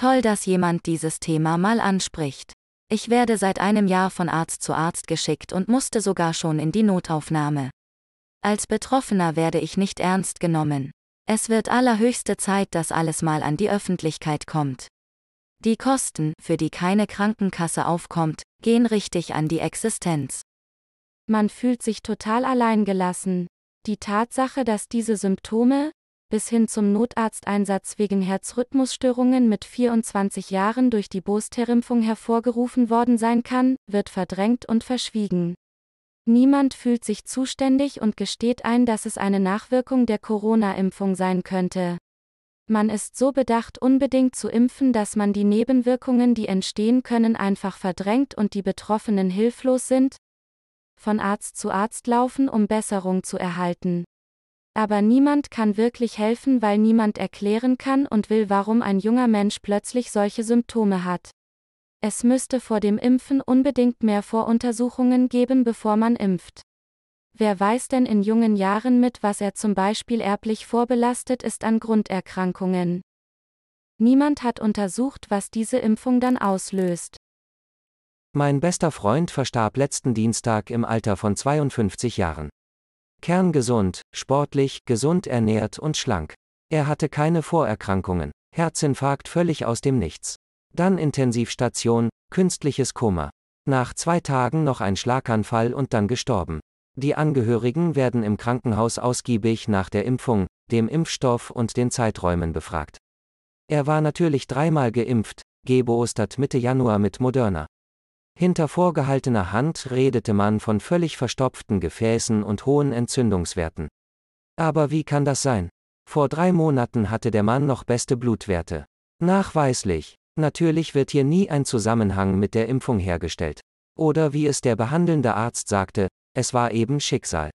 Toll, dass jemand dieses Thema mal anspricht. Ich werde seit einem Jahr von Arzt zu Arzt geschickt und musste sogar schon in die Notaufnahme. Als Betroffener werde ich nicht ernst genommen. Es wird allerhöchste Zeit, dass alles mal an die Öffentlichkeit kommt. Die Kosten, für die keine Krankenkasse aufkommt, gehen richtig an die Existenz. Man fühlt sich total alleingelassen. Die Tatsache, dass diese Symptome, bis hin zum Notarzteinsatz wegen Herzrhythmusstörungen mit 24 Jahren durch die Boosterimpfung hervorgerufen worden sein kann, wird verdrängt und verschwiegen. Niemand fühlt sich zuständig und gesteht ein, dass es eine Nachwirkung der Corona-Impfung sein könnte. Man ist so bedacht, unbedingt zu impfen, dass man die Nebenwirkungen, die entstehen können, einfach verdrängt und die Betroffenen hilflos sind, von Arzt zu Arzt laufen, um Besserung zu erhalten. Aber niemand kann wirklich helfen, weil niemand erklären kann und will, warum ein junger Mensch plötzlich solche Symptome hat. Es müsste vor dem Impfen unbedingt mehr Voruntersuchungen geben, bevor man impft. Wer weiß denn in jungen Jahren mit, was er zum Beispiel erblich vorbelastet ist an Grunderkrankungen? Niemand hat untersucht, was diese Impfung dann auslöst. Mein bester Freund verstarb letzten Dienstag im Alter von 52 Jahren. Kerngesund, sportlich, gesund ernährt und schlank. Er hatte keine Vorerkrankungen, Herzinfarkt völlig aus dem Nichts. Dann Intensivstation, künstliches Koma. Nach zwei Tagen noch ein Schlaganfall und dann gestorben. Die Angehörigen werden im Krankenhaus ausgiebig nach der Impfung, dem Impfstoff und den Zeiträumen befragt. Er war natürlich dreimal geimpft, geboostert Mitte Januar mit Moderna. Hinter vorgehaltener Hand redete man von völlig verstopften Gefäßen und hohen Entzündungswerten. Aber wie kann das sein? Vor drei Monaten hatte der Mann noch beste Blutwerte. Nachweislich. Natürlich wird hier nie ein Zusammenhang mit der Impfung hergestellt. Oder wie es der behandelnde Arzt sagte, es war eben Schicksal.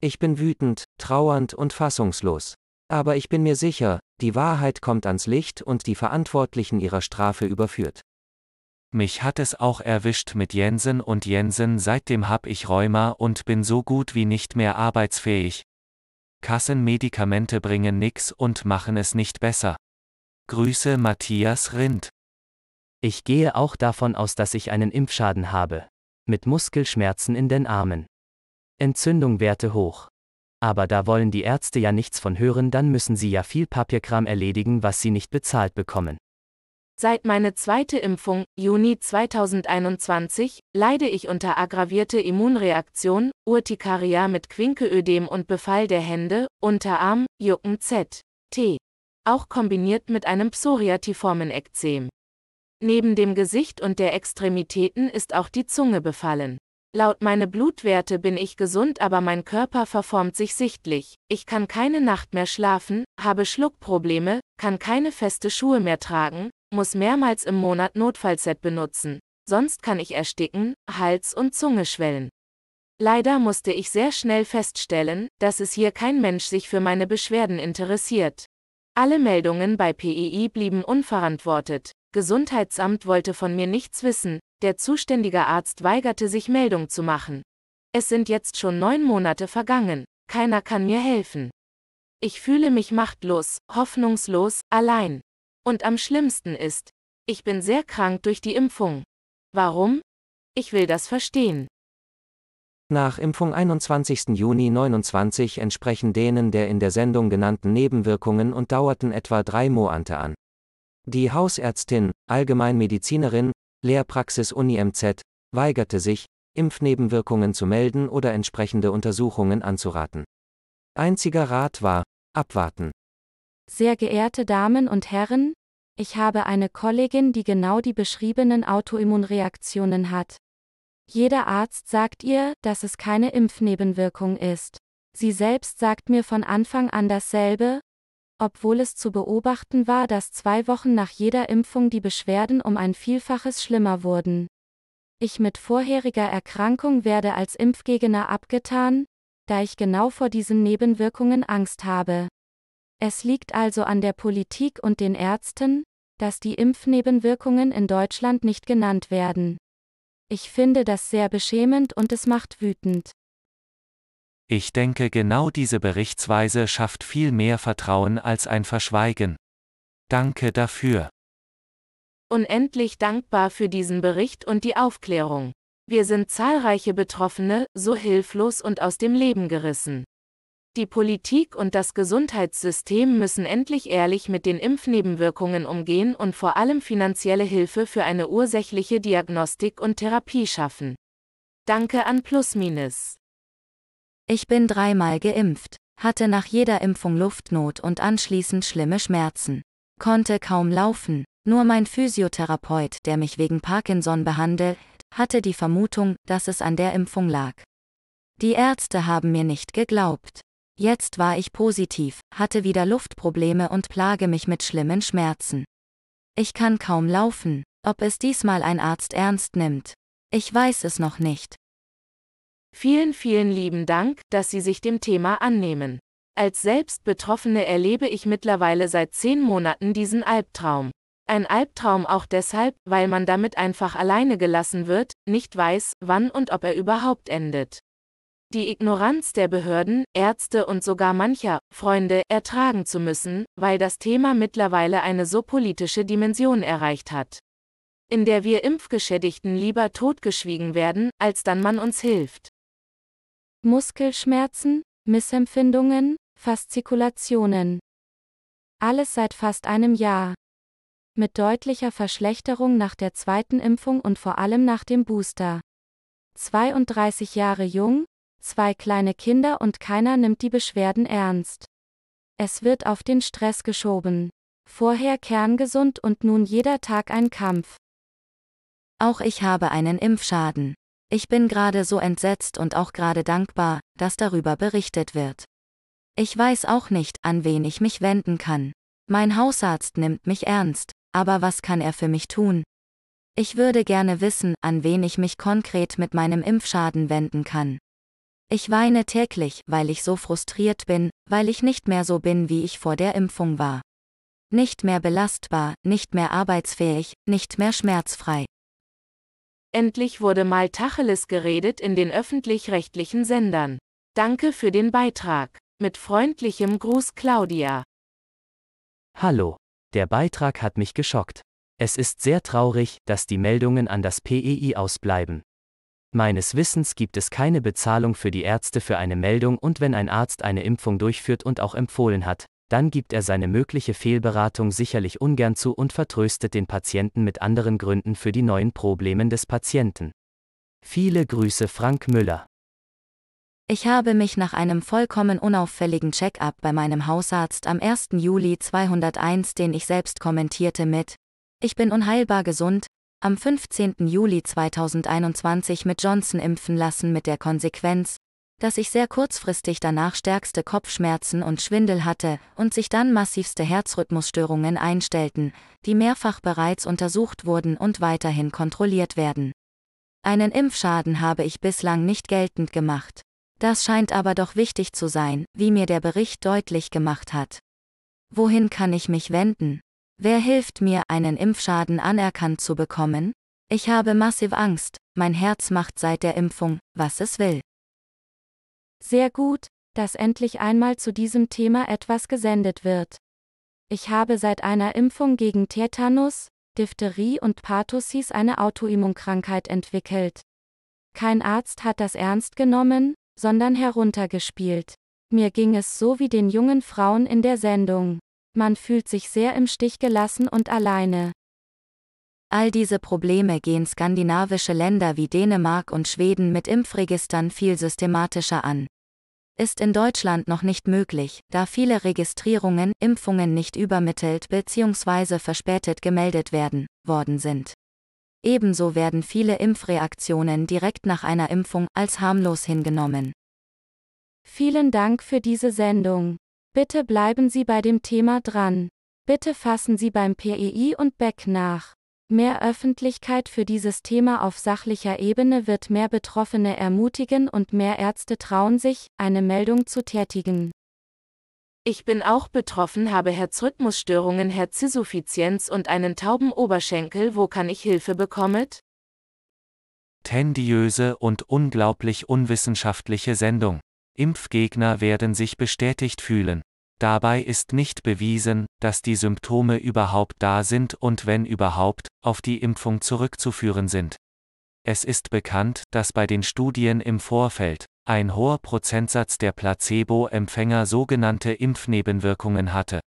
Ich bin wütend, trauernd und fassungslos. Aber ich bin mir sicher, die Wahrheit kommt ans Licht und die Verantwortlichen ihrer Strafe überführt. Mich hat es auch erwischt mit Jensen und Jensen, seitdem hab ich Rheuma und bin so gut wie nicht mehr arbeitsfähig. Kassenmedikamente bringen nix und machen es nicht besser. Grüße Matthias Rind. Ich gehe auch davon aus, dass ich einen Impfschaden habe. Mit Muskelschmerzen in den Armen. Entzündung Werte hoch. Aber da wollen die Ärzte ja nichts von hören, dann müssen sie ja viel Papierkram erledigen, was sie nicht bezahlt bekommen. Seit meine zweite Impfung, Juni 2021, leide ich unter aggravierte Immunreaktion, Urtikaria mit Quinkeödem und Befall der Hände, Unterarm, Jucken Z. T. Auch kombiniert mit einem psoriatiformen Ekzem. Neben dem Gesicht und der Extremitäten ist auch die Zunge befallen. Laut meine Blutwerte bin ich gesund, aber mein Körper verformt sich sichtlich. Ich kann keine Nacht mehr schlafen, habe Schluckprobleme, kann keine feste Schuhe mehr tragen, muss mehrmals im Monat Notfallset benutzen, sonst kann ich ersticken, Hals und Zunge schwellen. Leider musste ich sehr schnell feststellen, dass es hier kein Mensch sich für meine Beschwerden interessiert. Alle Meldungen bei PEI blieben unverantwortet. Gesundheitsamt wollte von mir nichts wissen, der zuständige Arzt weigerte sich Meldung zu machen. Es sind jetzt schon neun Monate vergangen, keiner kann mir helfen. Ich fühle mich machtlos, hoffnungslos, allein. Und am schlimmsten ist, ich bin sehr krank durch die Impfung. Warum? Ich will das verstehen. Nach Impfung 21. Juni 29 entsprechen denen der in der Sendung genannten Nebenwirkungen und dauerten etwa drei Monate an. Die Hausärztin, Allgemeinmedizinerin, Lehrpraxis Uni MZ, weigerte sich, Impfnebenwirkungen zu melden oder entsprechende Untersuchungen anzuraten. Einziger Rat war, abwarten. Sehr geehrte Damen und Herren, ich habe eine Kollegin, die genau die beschriebenen Autoimmunreaktionen hat. Jeder Arzt sagt ihr, dass es keine Impfnebenwirkung ist. Sie selbst sagt mir von Anfang an dasselbe, obwohl es zu beobachten war, dass zwei Wochen nach jeder Impfung die Beschwerden um ein Vielfaches schlimmer wurden. Ich mit vorheriger Erkrankung werde als Impfgegner abgetan, da ich genau vor diesen Nebenwirkungen Angst habe. Es liegt also an der Politik und den Ärzten, dass die Impfnebenwirkungen in Deutschland nicht genannt werden. Ich finde das sehr beschämend und es macht wütend. Ich denke genau diese Berichtsweise schafft viel mehr Vertrauen als ein Verschweigen. Danke dafür. Unendlich dankbar für diesen Bericht und die Aufklärung. Wir sind zahlreiche Betroffene, so hilflos und aus dem Leben gerissen. Die Politik und das Gesundheitssystem müssen endlich ehrlich mit den Impfnebenwirkungen umgehen und vor allem finanzielle Hilfe für eine ursächliche Diagnostik und Therapie schaffen. Danke an Plusminus. Ich bin dreimal geimpft, hatte nach jeder Impfung Luftnot und anschließend schlimme Schmerzen. Konnte kaum laufen, nur mein Physiotherapeut, der mich wegen Parkinson behandelt, hatte die Vermutung, dass es an der Impfung lag. Die Ärzte haben mir nicht geglaubt. Jetzt war ich positiv, hatte wieder Luftprobleme und plage mich mit schlimmen Schmerzen. Ich kann kaum laufen, ob es diesmal ein Arzt ernst nimmt. Ich weiß es noch nicht. Vielen, vielen lieben Dank, dass Sie sich dem Thema annehmen. Als Selbstbetroffene erlebe ich mittlerweile seit zehn Monaten diesen Albtraum. Ein Albtraum auch deshalb, weil man damit einfach alleine gelassen wird, nicht weiß, wann und ob er überhaupt endet. Die Ignoranz der Behörden, Ärzte und sogar mancher Freunde ertragen zu müssen, weil das Thema mittlerweile eine so politische Dimension erreicht hat. In der wir Impfgeschädigten lieber totgeschwiegen werden, als dann man uns hilft. Muskelschmerzen, Missempfindungen, Faszikulationen. Alles seit fast einem Jahr. Mit deutlicher Verschlechterung nach der zweiten Impfung und vor allem nach dem Booster. 32 Jahre jung, zwei kleine Kinder und keiner nimmt die Beschwerden ernst. Es wird auf den Stress geschoben. Vorher kerngesund und nun jeder Tag ein Kampf. Auch ich habe einen Impfschaden. Ich bin gerade so entsetzt und auch gerade dankbar, dass darüber berichtet wird. Ich weiß auch nicht, an wen ich mich wenden kann. Mein Hausarzt nimmt mich ernst, aber was kann er für mich tun? Ich würde gerne wissen, an wen ich mich konkret mit meinem Impfschaden wenden kann. Ich weine täglich, weil ich so frustriert bin, weil ich nicht mehr so bin, wie ich vor der Impfung war. Nicht mehr belastbar, nicht mehr arbeitsfähig, nicht mehr schmerzfrei. Endlich wurde mal Tacheles geredet in den öffentlich-rechtlichen Sendern. Danke für den Beitrag. Mit freundlichem Gruß Claudia. Hallo. Der Beitrag hat mich geschockt. Es ist sehr traurig, dass die Meldungen an das PEI ausbleiben. Meines Wissens gibt es keine Bezahlung für die Ärzte für eine Meldung und wenn ein Arzt eine Impfung durchführt und auch empfohlen hat, dann gibt er seine mögliche Fehlberatung sicherlich ungern zu und vertröstet den Patienten mit anderen Gründen für die neuen Probleme des Patienten. Viele Grüße Frank Müller. Ich habe mich nach einem vollkommen unauffälligen Check-up bei meinem Hausarzt am 1. Juli 201, den ich selbst kommentierte mit Ich bin unheilbar gesund, am 15. Juli 2021 mit Johnson impfen lassen mit der Konsequenz, dass ich sehr kurzfristig danach stärkste Kopfschmerzen und Schwindel hatte und sich dann massivste Herzrhythmusstörungen einstellten, die mehrfach bereits untersucht wurden und weiterhin kontrolliert werden. Einen Impfschaden habe ich bislang nicht geltend gemacht. Das scheint aber doch wichtig zu sein, wie mir der Bericht deutlich gemacht hat. Wohin kann ich mich wenden? Wer hilft mir, einen Impfschaden anerkannt zu bekommen? Ich habe massiv Angst, mein Herz macht seit der Impfung, was es will. Sehr gut, dass endlich einmal zu diesem Thema etwas gesendet wird. Ich habe seit einer Impfung gegen Tetanus, Diphtherie und Pertussis eine Autoimmunkrankheit entwickelt. Kein Arzt hat das ernst genommen, sondern heruntergespielt. Mir ging es so wie den jungen Frauen in der Sendung. Man fühlt sich sehr im Stich gelassen und alleine. All diese Probleme gehen skandinavische Länder wie Dänemark und Schweden mit Impfregistern viel systematischer an. Ist in Deutschland noch nicht möglich, da viele Registrierungen, Impfungen nicht übermittelt bzw. verspätet gemeldet werden, worden sind. Ebenso werden viele Impfreaktionen direkt nach einer Impfung als harmlos hingenommen. Vielen Dank für diese Sendung. Bitte bleiben Sie bei dem Thema dran. Bitte fassen Sie beim PEI und Beck nach. Mehr Öffentlichkeit für dieses Thema auf sachlicher Ebene wird mehr Betroffene ermutigen und mehr Ärzte trauen sich, eine Meldung zu tätigen. Ich bin auch betroffen, habe Herzrhythmusstörungen, Herzinsuffizienz und einen tauben Oberschenkel. Wo kann ich Hilfe bekommen? Tendiöse und unglaublich unwissenschaftliche Sendung. Impfgegner werden sich bestätigt fühlen. Dabei ist nicht bewiesen, dass die Symptome überhaupt da sind und wenn überhaupt, auf die Impfung zurückzuführen sind. Es ist bekannt, dass bei den Studien im Vorfeld ein hoher Prozentsatz der Placebo-Empfänger sogenannte Impfnebenwirkungen hatte.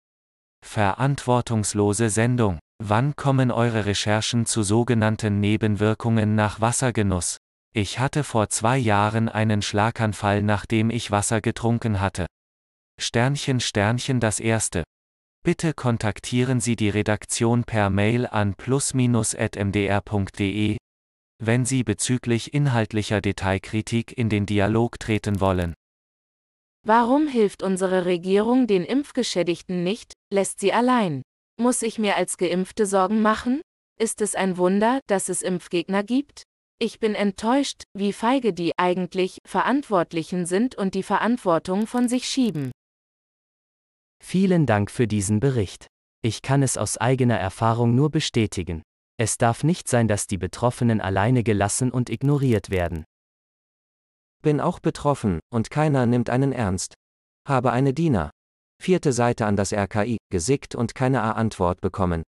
Verantwortungslose Sendung. Wann kommen eure Recherchen zu sogenannten Nebenwirkungen nach Wassergenuss? Ich hatte vor zwei Jahren einen Schlaganfall, nachdem ich Wasser getrunken hatte. Sternchen Sternchen das erste. Bitte kontaktieren Sie die Redaktion per Mail an plus-mdr.de, wenn Sie bezüglich inhaltlicher Detailkritik in den Dialog treten wollen. Warum hilft unsere Regierung den Impfgeschädigten nicht, lässt sie allein? Muss ich mir als Geimpfte Sorgen machen? Ist es ein Wunder, dass es Impfgegner gibt? Ich bin enttäuscht, wie feige die eigentlich Verantwortlichen sind und die Verantwortung von sich schieben. Vielen Dank für diesen Bericht. Ich kann es aus eigener Erfahrung nur bestätigen. Es darf nicht sein, dass die Betroffenen alleine gelassen und ignoriert werden. Bin auch betroffen, und keiner nimmt einen ernst. Habe eine Diener. Vierte Seite an das RKI, gesickt und keine A-Antwort bekommen.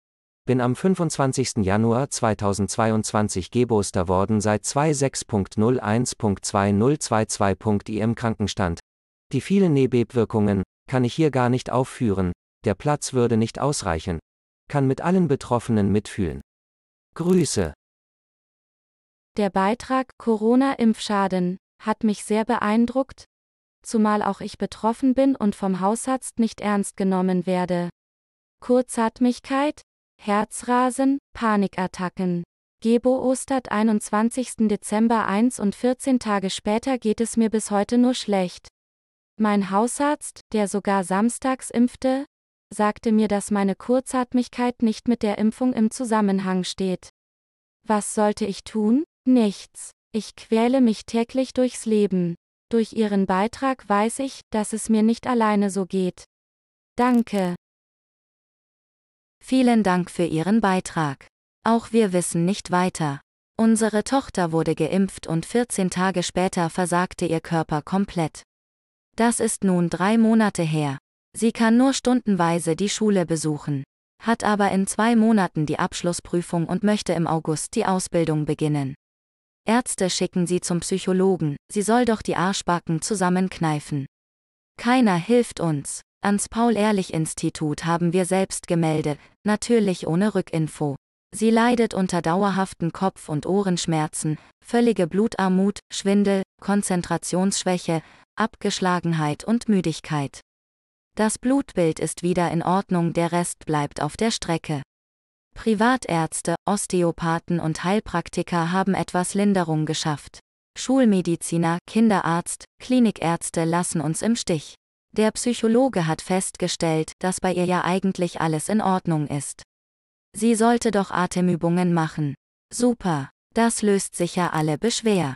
Bin am 25. Januar 2022 Geboster worden seit 26.01.2022. im Krankenstand. Die vielen Nebenwirkungen, kann ich hier gar nicht aufführen, der Platz würde nicht ausreichen. Kann mit allen Betroffenen mitfühlen. Grüße. Der Beitrag Corona-Impfschaden hat mich sehr beeindruckt, zumal auch ich betroffen bin und vom Hausarzt nicht ernst genommen werde. Kurzatmigkeit, Herzrasen, Panikattacken. Gebo Ostert 21. Dezember 1 und 14 Tage später geht es mir bis heute nur schlecht. Mein Hausarzt, der sogar samstags impfte, sagte mir, dass meine Kurzatmigkeit nicht mit der Impfung im Zusammenhang steht. Was sollte ich tun? Nichts. Ich quäle mich täglich durchs Leben. Durch Ihren Beitrag weiß ich, dass es mir nicht alleine so geht. Danke. Vielen Dank für Ihren Beitrag. Auch wir wissen nicht weiter. Unsere Tochter wurde geimpft und 14 Tage später versagte ihr Körper komplett. Das ist nun drei Monate her. Sie kann nur stundenweise die Schule besuchen, hat aber in zwei Monaten die Abschlussprüfung und möchte im August die Ausbildung beginnen. Ärzte schicken sie zum Psychologen, sie soll doch die Arschbacken zusammenkneifen. Keiner hilft uns. Ans Paul-Ehrlich-Institut haben wir selbst gemeldet, natürlich ohne Rückinfo. Sie leidet unter dauerhaften Kopf- und Ohrenschmerzen, völlige Blutarmut, Schwindel, Konzentrationsschwäche, Abgeschlagenheit und Müdigkeit. Das Blutbild ist wieder in Ordnung, der Rest bleibt auf der Strecke. Privatärzte, Osteopathen und Heilpraktiker haben etwas Linderung geschafft. Schulmediziner, Kinderarzt, Klinikärzte lassen uns im Stich. Der Psychologe hat festgestellt, dass bei ihr ja eigentlich alles in Ordnung ist. Sie sollte doch Atemübungen machen. Super, das löst sicher alle Beschwer.